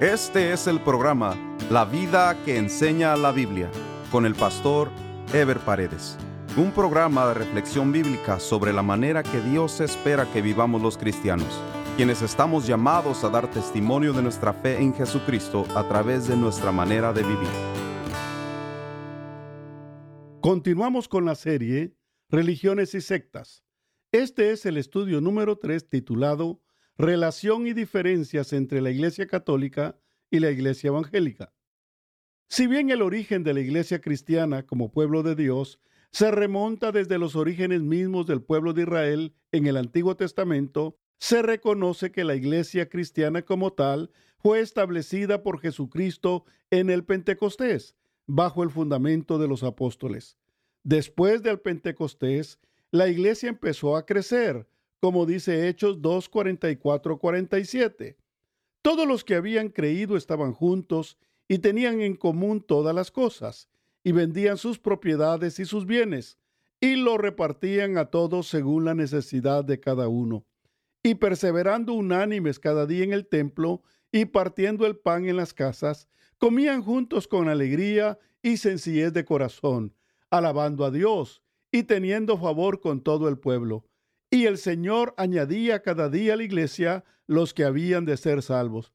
Este es el programa La vida que enseña la Biblia con el pastor Ever Paredes. Un programa de reflexión bíblica sobre la manera que Dios espera que vivamos los cristianos, quienes estamos llamados a dar testimonio de nuestra fe en Jesucristo a través de nuestra manera de vivir. Continuamos con la serie Religiones y sectas. Este es el estudio número 3 titulado relación y diferencias entre la Iglesia Católica y la Iglesia Evangélica. Si bien el origen de la Iglesia cristiana como pueblo de Dios se remonta desde los orígenes mismos del pueblo de Israel en el Antiguo Testamento, se reconoce que la Iglesia cristiana como tal fue establecida por Jesucristo en el Pentecostés, bajo el fundamento de los apóstoles. Después del Pentecostés, la Iglesia empezó a crecer, como dice Hechos 2, 47. Todos los que habían creído estaban juntos y tenían en común todas las cosas, y vendían sus propiedades y sus bienes, y lo repartían a todos según la necesidad de cada uno. Y perseverando unánimes cada día en el templo, y partiendo el pan en las casas, comían juntos con alegría y sencillez de corazón, alabando a Dios y teniendo favor con todo el pueblo y el Señor añadía cada día a la iglesia los que habían de ser salvos.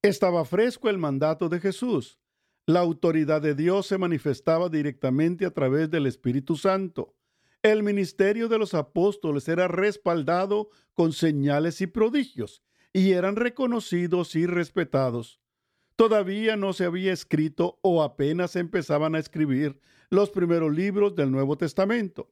Estaba fresco el mandato de Jesús. La autoridad de Dios se manifestaba directamente a través del Espíritu Santo. El ministerio de los apóstoles era respaldado con señales y prodigios, y eran reconocidos y respetados. Todavía no se había escrito o apenas empezaban a escribir los primeros libros del Nuevo Testamento.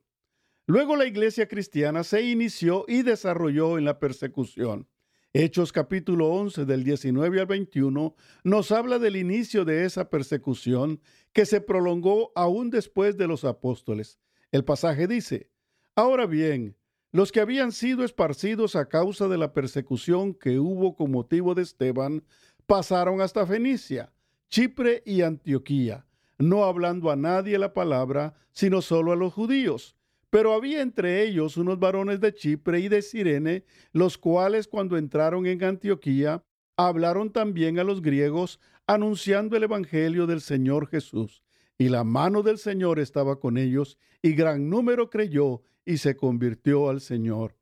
Luego la iglesia cristiana se inició y desarrolló en la persecución. Hechos capítulo 11 del 19 al 21 nos habla del inicio de esa persecución que se prolongó aún después de los apóstoles. El pasaje dice, Ahora bien, los que habían sido esparcidos a causa de la persecución que hubo con motivo de Esteban, pasaron hasta Fenicia, Chipre y Antioquía, no hablando a nadie la palabra, sino solo a los judíos. Pero había entre ellos unos varones de Chipre y de Sirene, los cuales cuando entraron en Antioquía, hablaron también a los griegos, anunciando el Evangelio del Señor Jesús. Y la mano del Señor estaba con ellos, y gran número creyó y se convirtió al Señor.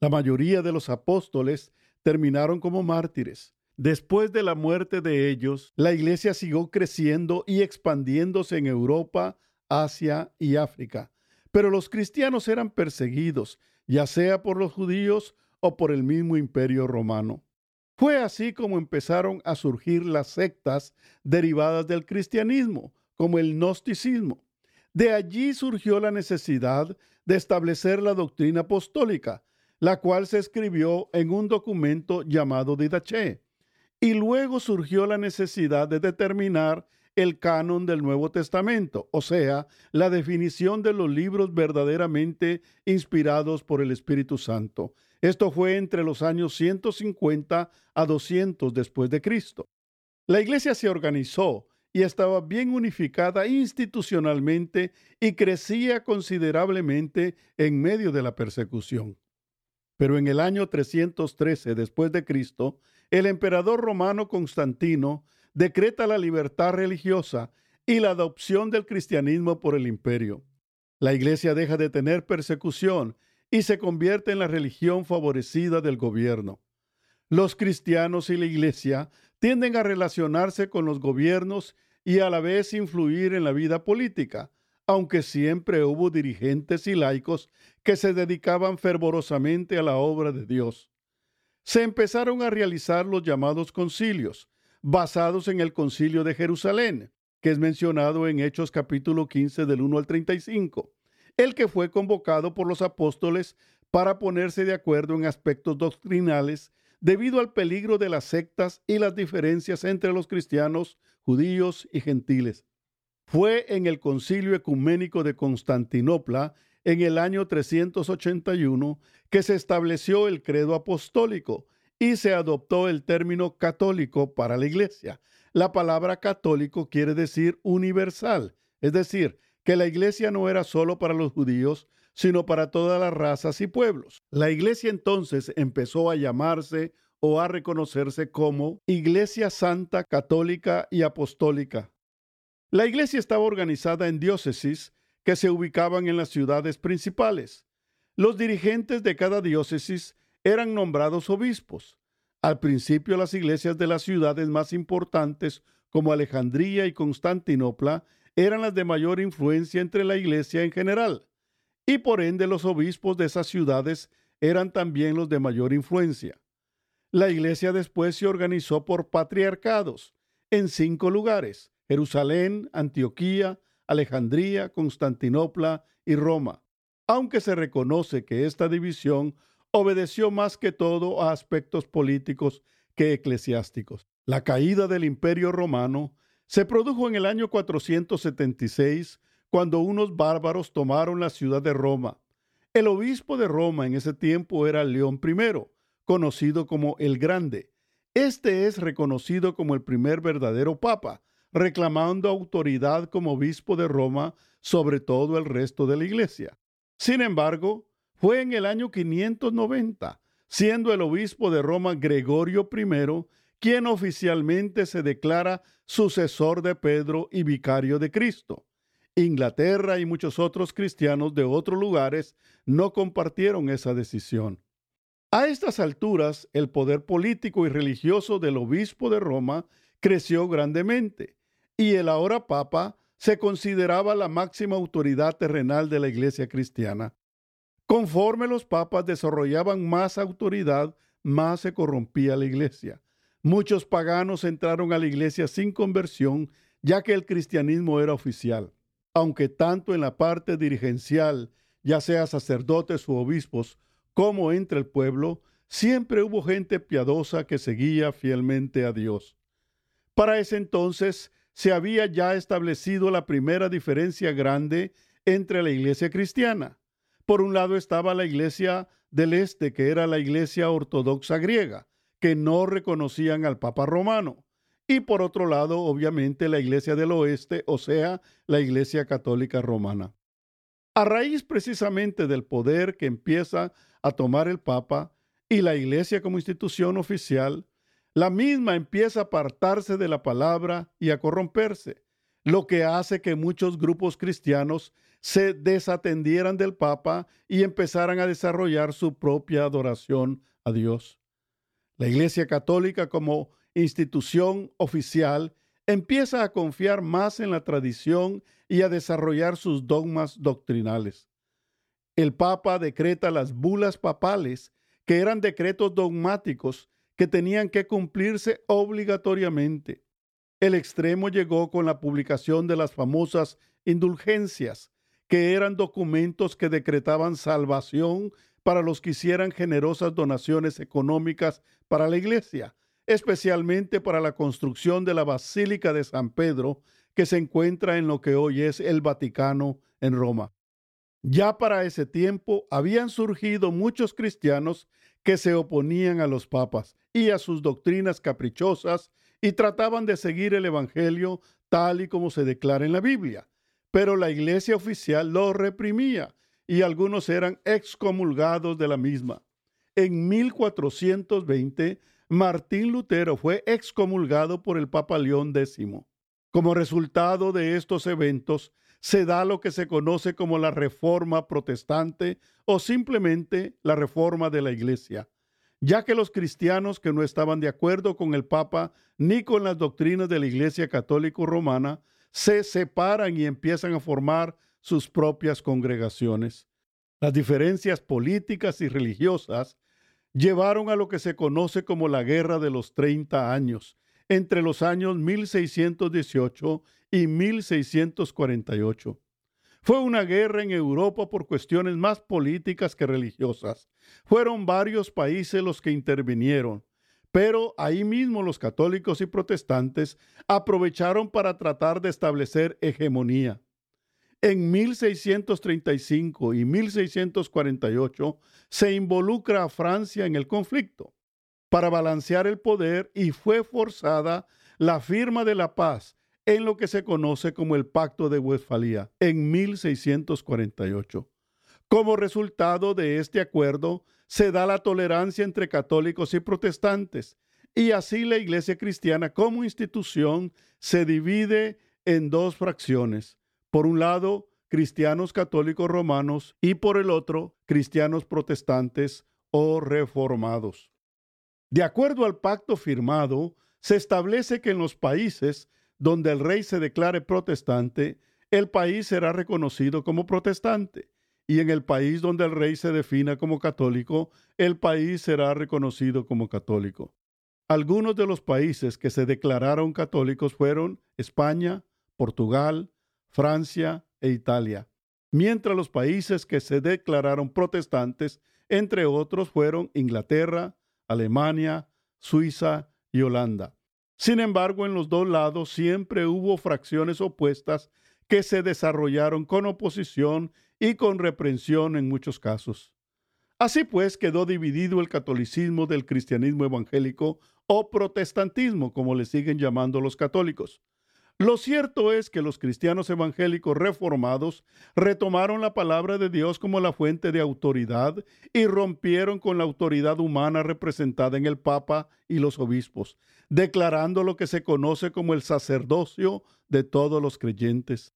La mayoría de los apóstoles terminaron como mártires. Después de la muerte de ellos, la iglesia siguió creciendo y expandiéndose en Europa, Asia y África pero los cristianos eran perseguidos, ya sea por los judíos o por el mismo imperio romano. Fue así como empezaron a surgir las sectas derivadas del cristianismo, como el gnosticismo. De allí surgió la necesidad de establecer la doctrina apostólica, la cual se escribió en un documento llamado Didache. Y luego surgió la necesidad de determinar el canon del Nuevo Testamento, o sea, la definición de los libros verdaderamente inspirados por el Espíritu Santo. Esto fue entre los años 150 a 200 después de Cristo. La iglesia se organizó y estaba bien unificada institucionalmente y crecía considerablemente en medio de la persecución. Pero en el año 313 después de Cristo, el emperador romano Constantino decreta la libertad religiosa y la adopción del cristianismo por el imperio. La iglesia deja de tener persecución y se convierte en la religión favorecida del gobierno. Los cristianos y la iglesia tienden a relacionarse con los gobiernos y a la vez influir en la vida política, aunque siempre hubo dirigentes y laicos que se dedicaban fervorosamente a la obra de Dios. Se empezaron a realizar los llamados concilios, basados en el concilio de Jerusalén, que es mencionado en Hechos capítulo 15 del 1 al 35, el que fue convocado por los apóstoles para ponerse de acuerdo en aspectos doctrinales debido al peligro de las sectas y las diferencias entre los cristianos, judíos y gentiles. Fue en el concilio ecuménico de Constantinopla en el año 381 que se estableció el credo apostólico, y se adoptó el término católico para la iglesia. La palabra católico quiere decir universal, es decir, que la iglesia no era solo para los judíos, sino para todas las razas y pueblos. La iglesia entonces empezó a llamarse o a reconocerse como Iglesia Santa, Católica y Apostólica. La iglesia estaba organizada en diócesis que se ubicaban en las ciudades principales. Los dirigentes de cada diócesis eran nombrados obispos. Al principio las iglesias de las ciudades más importantes como Alejandría y Constantinopla eran las de mayor influencia entre la iglesia en general, y por ende los obispos de esas ciudades eran también los de mayor influencia. La iglesia después se organizó por patriarcados en cinco lugares, Jerusalén, Antioquía, Alejandría, Constantinopla y Roma, aunque se reconoce que esta división obedeció más que todo a aspectos políticos que eclesiásticos. La caída del imperio romano se produjo en el año 476, cuando unos bárbaros tomaron la ciudad de Roma. El obispo de Roma en ese tiempo era León I, conocido como el Grande. Este es reconocido como el primer verdadero papa, reclamando autoridad como obispo de Roma sobre todo el resto de la iglesia. Sin embargo, fue en el año 590, siendo el obispo de Roma Gregorio I, quien oficialmente se declara sucesor de Pedro y vicario de Cristo. Inglaterra y muchos otros cristianos de otros lugares no compartieron esa decisión. A estas alturas, el poder político y religioso del obispo de Roma creció grandemente y el ahora papa se consideraba la máxima autoridad terrenal de la iglesia cristiana. Conforme los papas desarrollaban más autoridad, más se corrompía la iglesia. Muchos paganos entraron a la iglesia sin conversión, ya que el cristianismo era oficial. Aunque tanto en la parte dirigencial, ya sea sacerdotes u obispos, como entre el pueblo, siempre hubo gente piadosa que seguía fielmente a Dios. Para ese entonces se había ya establecido la primera diferencia grande entre la iglesia cristiana. Por un lado estaba la iglesia del este, que era la iglesia ortodoxa griega, que no reconocían al Papa romano. Y por otro lado, obviamente, la iglesia del oeste, o sea, la iglesia católica romana. A raíz precisamente del poder que empieza a tomar el Papa y la iglesia como institución oficial, la misma empieza a apartarse de la palabra y a corromperse, lo que hace que muchos grupos cristianos se desatendieran del Papa y empezaran a desarrollar su propia adoración a Dios. La Iglesia Católica como institución oficial empieza a confiar más en la tradición y a desarrollar sus dogmas doctrinales. El Papa decreta las bulas papales, que eran decretos dogmáticos que tenían que cumplirse obligatoriamente. El extremo llegó con la publicación de las famosas indulgencias, que eran documentos que decretaban salvación para los que hicieran generosas donaciones económicas para la iglesia, especialmente para la construcción de la Basílica de San Pedro, que se encuentra en lo que hoy es el Vaticano en Roma. Ya para ese tiempo habían surgido muchos cristianos que se oponían a los papas y a sus doctrinas caprichosas y trataban de seguir el Evangelio tal y como se declara en la Biblia. Pero la iglesia oficial lo reprimía y algunos eran excomulgados de la misma. En 1420, Martín Lutero fue excomulgado por el Papa León X. Como resultado de estos eventos, se da lo que se conoce como la Reforma Protestante o simplemente la Reforma de la Iglesia, ya que los cristianos que no estaban de acuerdo con el Papa ni con las doctrinas de la Iglesia Católica Romana se separan y empiezan a formar sus propias congregaciones. Las diferencias políticas y religiosas llevaron a lo que se conoce como la Guerra de los 30 años, entre los años 1618 y 1648. Fue una guerra en Europa por cuestiones más políticas que religiosas. Fueron varios países los que intervinieron, pero ahí mismo los católicos y protestantes aprovecharon para tratar de establecer hegemonía. En 1635 y 1648 se involucra a Francia en el conflicto para balancear el poder y fue forzada la firma de la paz en lo que se conoce como el Pacto de Westfalia en 1648. Como resultado de este acuerdo, se da la tolerancia entre católicos y protestantes. Y así la Iglesia cristiana como institución se divide en dos fracciones. Por un lado, cristianos católicos romanos y por el otro, cristianos protestantes o reformados. De acuerdo al pacto firmado, se establece que en los países donde el rey se declare protestante, el país será reconocido como protestante. Y en el país donde el rey se defina como católico, el país será reconocido como católico. Algunos de los países que se declararon católicos fueron España, Portugal, Francia e Italia, mientras los países que se declararon protestantes, entre otros, fueron Inglaterra, Alemania, Suiza y Holanda. Sin embargo, en los dos lados siempre hubo fracciones opuestas que se desarrollaron con oposición y con reprensión en muchos casos. Así pues quedó dividido el catolicismo del cristianismo evangélico o protestantismo, como le siguen llamando los católicos. Lo cierto es que los cristianos evangélicos reformados retomaron la palabra de Dios como la fuente de autoridad y rompieron con la autoridad humana representada en el Papa y los obispos, declarando lo que se conoce como el sacerdocio de todos los creyentes.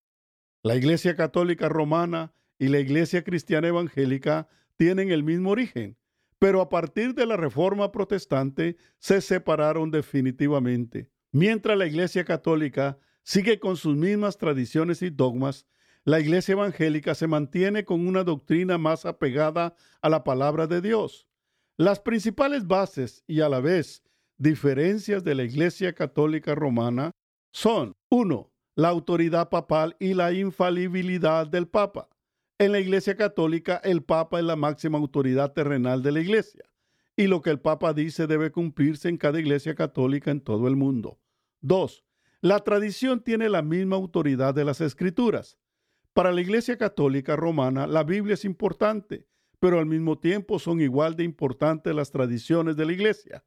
La Iglesia Católica Romana y la Iglesia Cristiana Evangélica tienen el mismo origen, pero a partir de la Reforma Protestante se separaron definitivamente. Mientras la Iglesia Católica sigue con sus mismas tradiciones y dogmas, la Iglesia Evangélica se mantiene con una doctrina más apegada a la palabra de Dios. Las principales bases y a la vez diferencias de la Iglesia Católica Romana son 1. La autoridad papal y la infalibilidad del Papa. En la Iglesia Católica, el Papa es la máxima autoridad terrenal de la Iglesia, y lo que el Papa dice debe cumplirse en cada Iglesia Católica en todo el mundo. 2. La tradición tiene la misma autoridad de las escrituras. Para la Iglesia Católica Romana, la Biblia es importante, pero al mismo tiempo son igual de importantes las tradiciones de la Iglesia,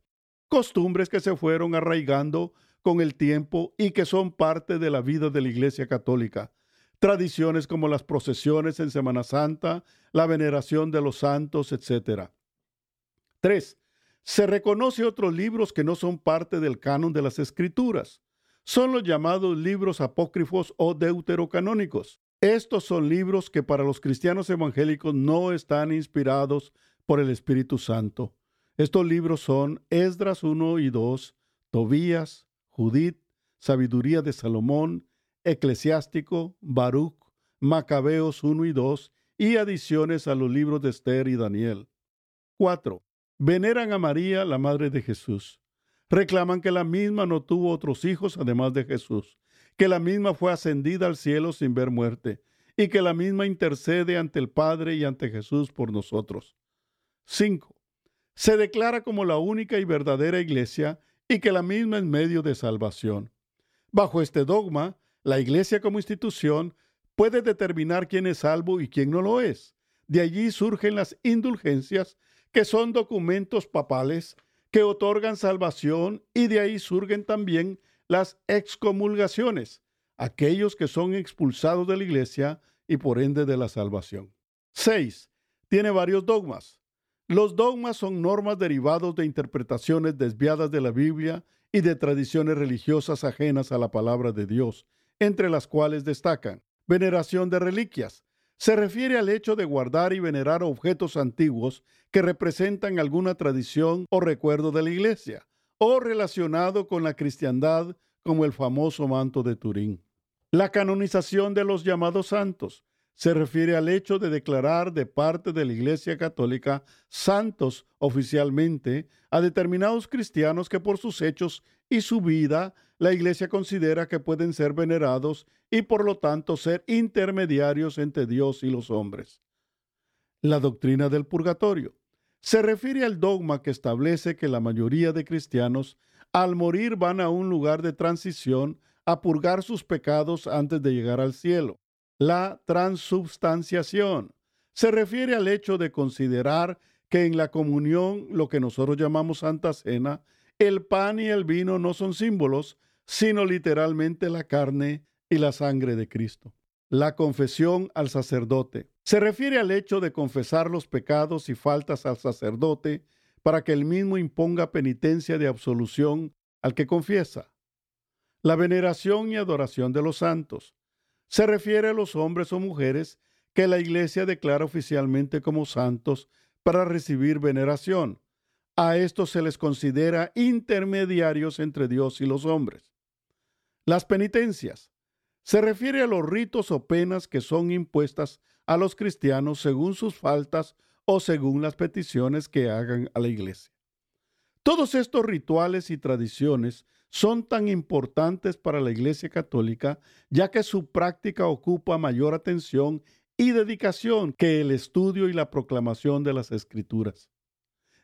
costumbres que se fueron arraigando con el tiempo y que son parte de la vida de la Iglesia Católica. Tradiciones como las procesiones en Semana Santa, la veneración de los santos, etc. 3. Se reconoce otros libros que no son parte del canon de las Escrituras son los llamados libros apócrifos o deuterocanónicos. Estos son libros que para los cristianos evangélicos no están inspirados por el Espíritu Santo. Estos libros son Esdras 1 y 2, Tobías, Judith, Sabiduría de Salomón, Eclesiástico, Baruch, Macabeos 1 y 2 y adiciones a los libros de Esther y Daniel. 4. Veneran a María, la Madre de Jesús reclaman que la misma no tuvo otros hijos además de Jesús, que la misma fue ascendida al cielo sin ver muerte, y que la misma intercede ante el Padre y ante Jesús por nosotros. 5. Se declara como la única y verdadera iglesia y que la misma es medio de salvación. Bajo este dogma, la iglesia como institución puede determinar quién es salvo y quién no lo es. De allí surgen las indulgencias, que son documentos papales que otorgan salvación y de ahí surgen también las excomulgaciones, aquellos que son expulsados de la iglesia y por ende de la salvación. 6. Tiene varios dogmas. Los dogmas son normas derivados de interpretaciones desviadas de la Biblia y de tradiciones religiosas ajenas a la palabra de Dios, entre las cuales destacan veneración de reliquias, se refiere al hecho de guardar y venerar objetos antiguos que representan alguna tradición o recuerdo de la iglesia, o relacionado con la cristiandad como el famoso manto de Turín. La canonización de los llamados santos se refiere al hecho de declarar de parte de la Iglesia Católica santos oficialmente a determinados cristianos que por sus hechos y su vida la Iglesia considera que pueden ser venerados y por lo tanto ser intermediarios entre Dios y los hombres. La doctrina del purgatorio se refiere al dogma que establece que la mayoría de cristianos al morir van a un lugar de transición a purgar sus pecados antes de llegar al cielo. La transubstanciación se refiere al hecho de considerar que en la comunión, lo que nosotros llamamos Santa Cena, el pan y el vino no son símbolos, sino literalmente la carne y la sangre de Cristo. la confesión al sacerdote. Se refiere al hecho de confesar los pecados y faltas al sacerdote para que él mismo imponga penitencia de absolución al que confiesa. La veneración y adoración de los santos. Se refiere a los hombres o mujeres que la Iglesia declara oficialmente como santos para recibir veneración. A estos se les considera intermediarios entre Dios y los hombres. Las penitencias. Se refiere a los ritos o penas que son impuestas a los cristianos según sus faltas o según las peticiones que hagan a la iglesia. Todos estos rituales y tradiciones son tan importantes para la Iglesia Católica ya que su práctica ocupa mayor atención y dedicación que el estudio y la proclamación de las Escrituras.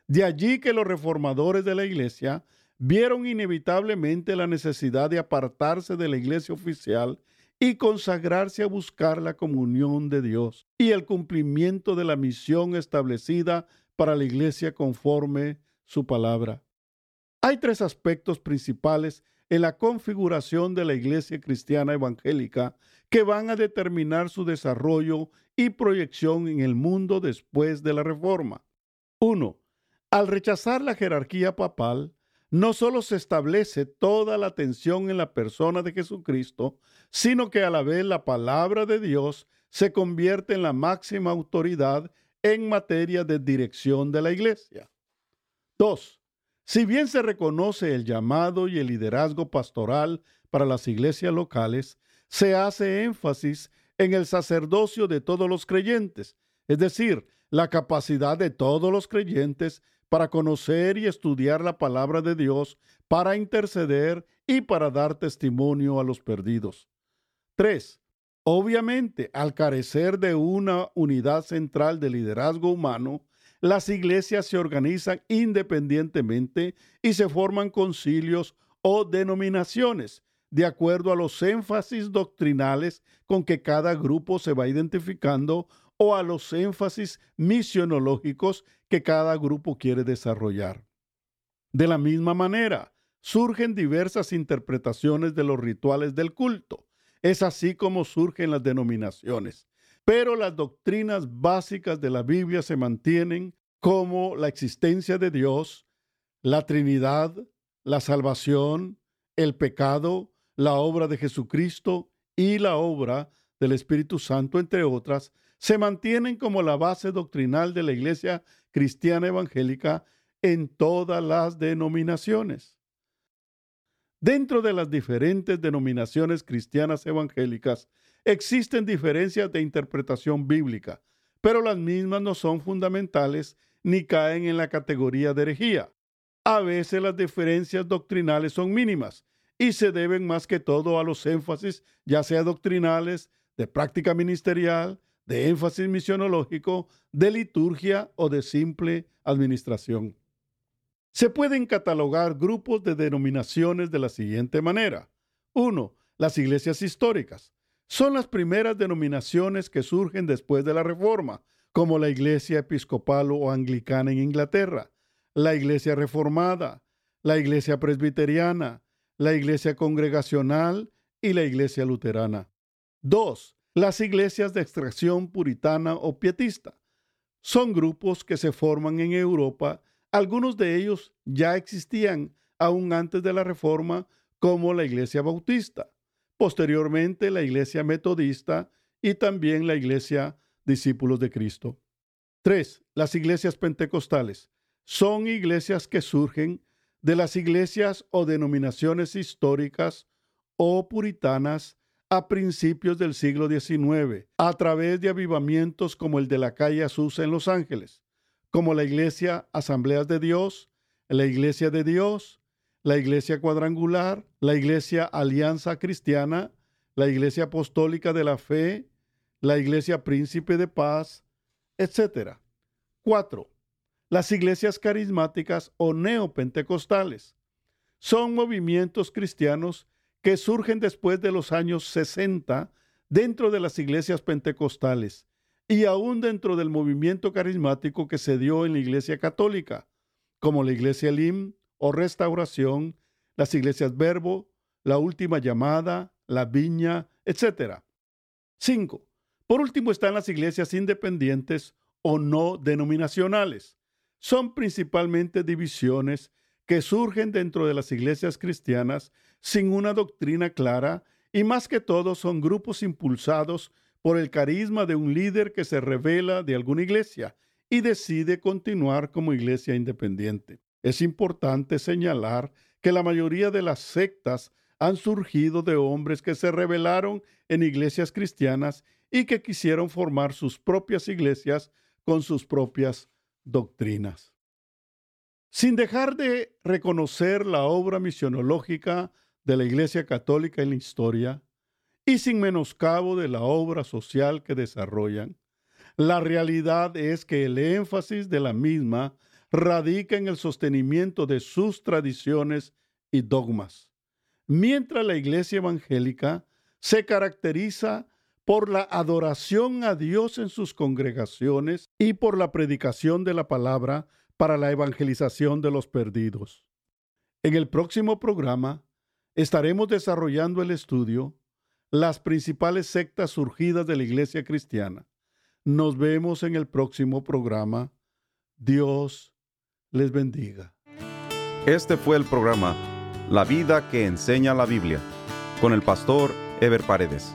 De allí que los reformadores de la Iglesia vieron inevitablemente la necesidad de apartarse de la Iglesia oficial y consagrarse a buscar la comunión de Dios y el cumplimiento de la misión establecida para la Iglesia conforme su palabra. Hay tres aspectos principales en la configuración de la Iglesia cristiana evangélica que van a determinar su desarrollo y proyección en el mundo después de la Reforma. 1. Al rechazar la jerarquía papal, no solo se establece toda la atención en la persona de Jesucristo, sino que a la vez la palabra de Dios se convierte en la máxima autoridad en materia de dirección de la iglesia. 2. Si bien se reconoce el llamado y el liderazgo pastoral para las iglesias locales, se hace énfasis en el sacerdocio de todos los creyentes, es decir, la capacidad de todos los creyentes para conocer y estudiar la palabra de Dios, para interceder y para dar testimonio a los perdidos. 3. Obviamente, al carecer de una unidad central de liderazgo humano, las iglesias se organizan independientemente y se forman concilios o denominaciones de acuerdo a los énfasis doctrinales con que cada grupo se va identificando o a los énfasis misionológicos que cada grupo quiere desarrollar. De la misma manera, surgen diversas interpretaciones de los rituales del culto. Es así como surgen las denominaciones. Pero las doctrinas básicas de la Biblia se mantienen como la existencia de Dios, la Trinidad, la salvación, el pecado, la obra de Jesucristo y la obra del Espíritu Santo, entre otras, se mantienen como la base doctrinal de la Iglesia cristiana evangélica en todas las denominaciones. Dentro de las diferentes denominaciones cristianas evangélicas existen diferencias de interpretación bíblica, pero las mismas no son fundamentales ni caen en la categoría de herejía. A veces las diferencias doctrinales son mínimas y se deben más que todo a los énfasis, ya sea doctrinales, de práctica ministerial, de énfasis misionológico, de liturgia o de simple administración. Se pueden catalogar grupos de denominaciones de la siguiente manera. 1. Las iglesias históricas. Son las primeras denominaciones que surgen después de la Reforma, como la Iglesia Episcopal o Anglicana en Inglaterra, la Iglesia Reformada, la Iglesia Presbiteriana, la Iglesia Congregacional y la Iglesia Luterana. 2 las iglesias de extracción puritana o pietista. Son grupos que se forman en Europa, algunos de ellos ya existían aún antes de la Reforma, como la Iglesia Bautista, posteriormente la Iglesia Metodista y también la Iglesia Discípulos de Cristo. 3. Las iglesias pentecostales. Son iglesias que surgen de las iglesias o denominaciones históricas o puritanas a principios del siglo XIX, a través de avivamientos como el de la calle Azusa en Los Ángeles, como la Iglesia Asambleas de Dios, la Iglesia de Dios, la Iglesia Cuadrangular, la Iglesia Alianza Cristiana, la Iglesia Apostólica de la Fe, la Iglesia Príncipe de Paz, etc. 4. Las iglesias carismáticas o neopentecostales son movimientos cristianos que surgen después de los años 60 dentro de las iglesias pentecostales y aún dentro del movimiento carismático que se dio en la iglesia católica, como la iglesia Lim o Restauración, las iglesias Verbo, la Última Llamada, la Viña, etc. 5. Por último están las iglesias independientes o no denominacionales. Son principalmente divisiones que surgen dentro de las iglesias cristianas sin una doctrina clara y más que todo son grupos impulsados por el carisma de un líder que se revela de alguna iglesia y decide continuar como iglesia independiente. Es importante señalar que la mayoría de las sectas han surgido de hombres que se rebelaron en iglesias cristianas y que quisieron formar sus propias iglesias con sus propias doctrinas. Sin dejar de reconocer la obra misionológica de la Iglesia Católica en la historia y sin menoscabo de la obra social que desarrollan, la realidad es que el énfasis de la misma radica en el sostenimiento de sus tradiciones y dogmas, mientras la Iglesia Evangélica se caracteriza por la adoración a Dios en sus congregaciones y por la predicación de la palabra para la evangelización de los perdidos. En el próximo programa estaremos desarrollando el estudio Las principales sectas surgidas de la Iglesia Cristiana. Nos vemos en el próximo programa. Dios les bendiga. Este fue el programa La vida que enseña la Biblia con el pastor Ever Paredes.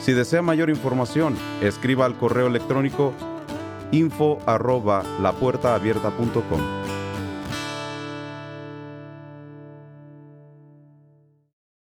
Si desea mayor información, escriba al correo electrónico info arroba lapuertaabierta.com.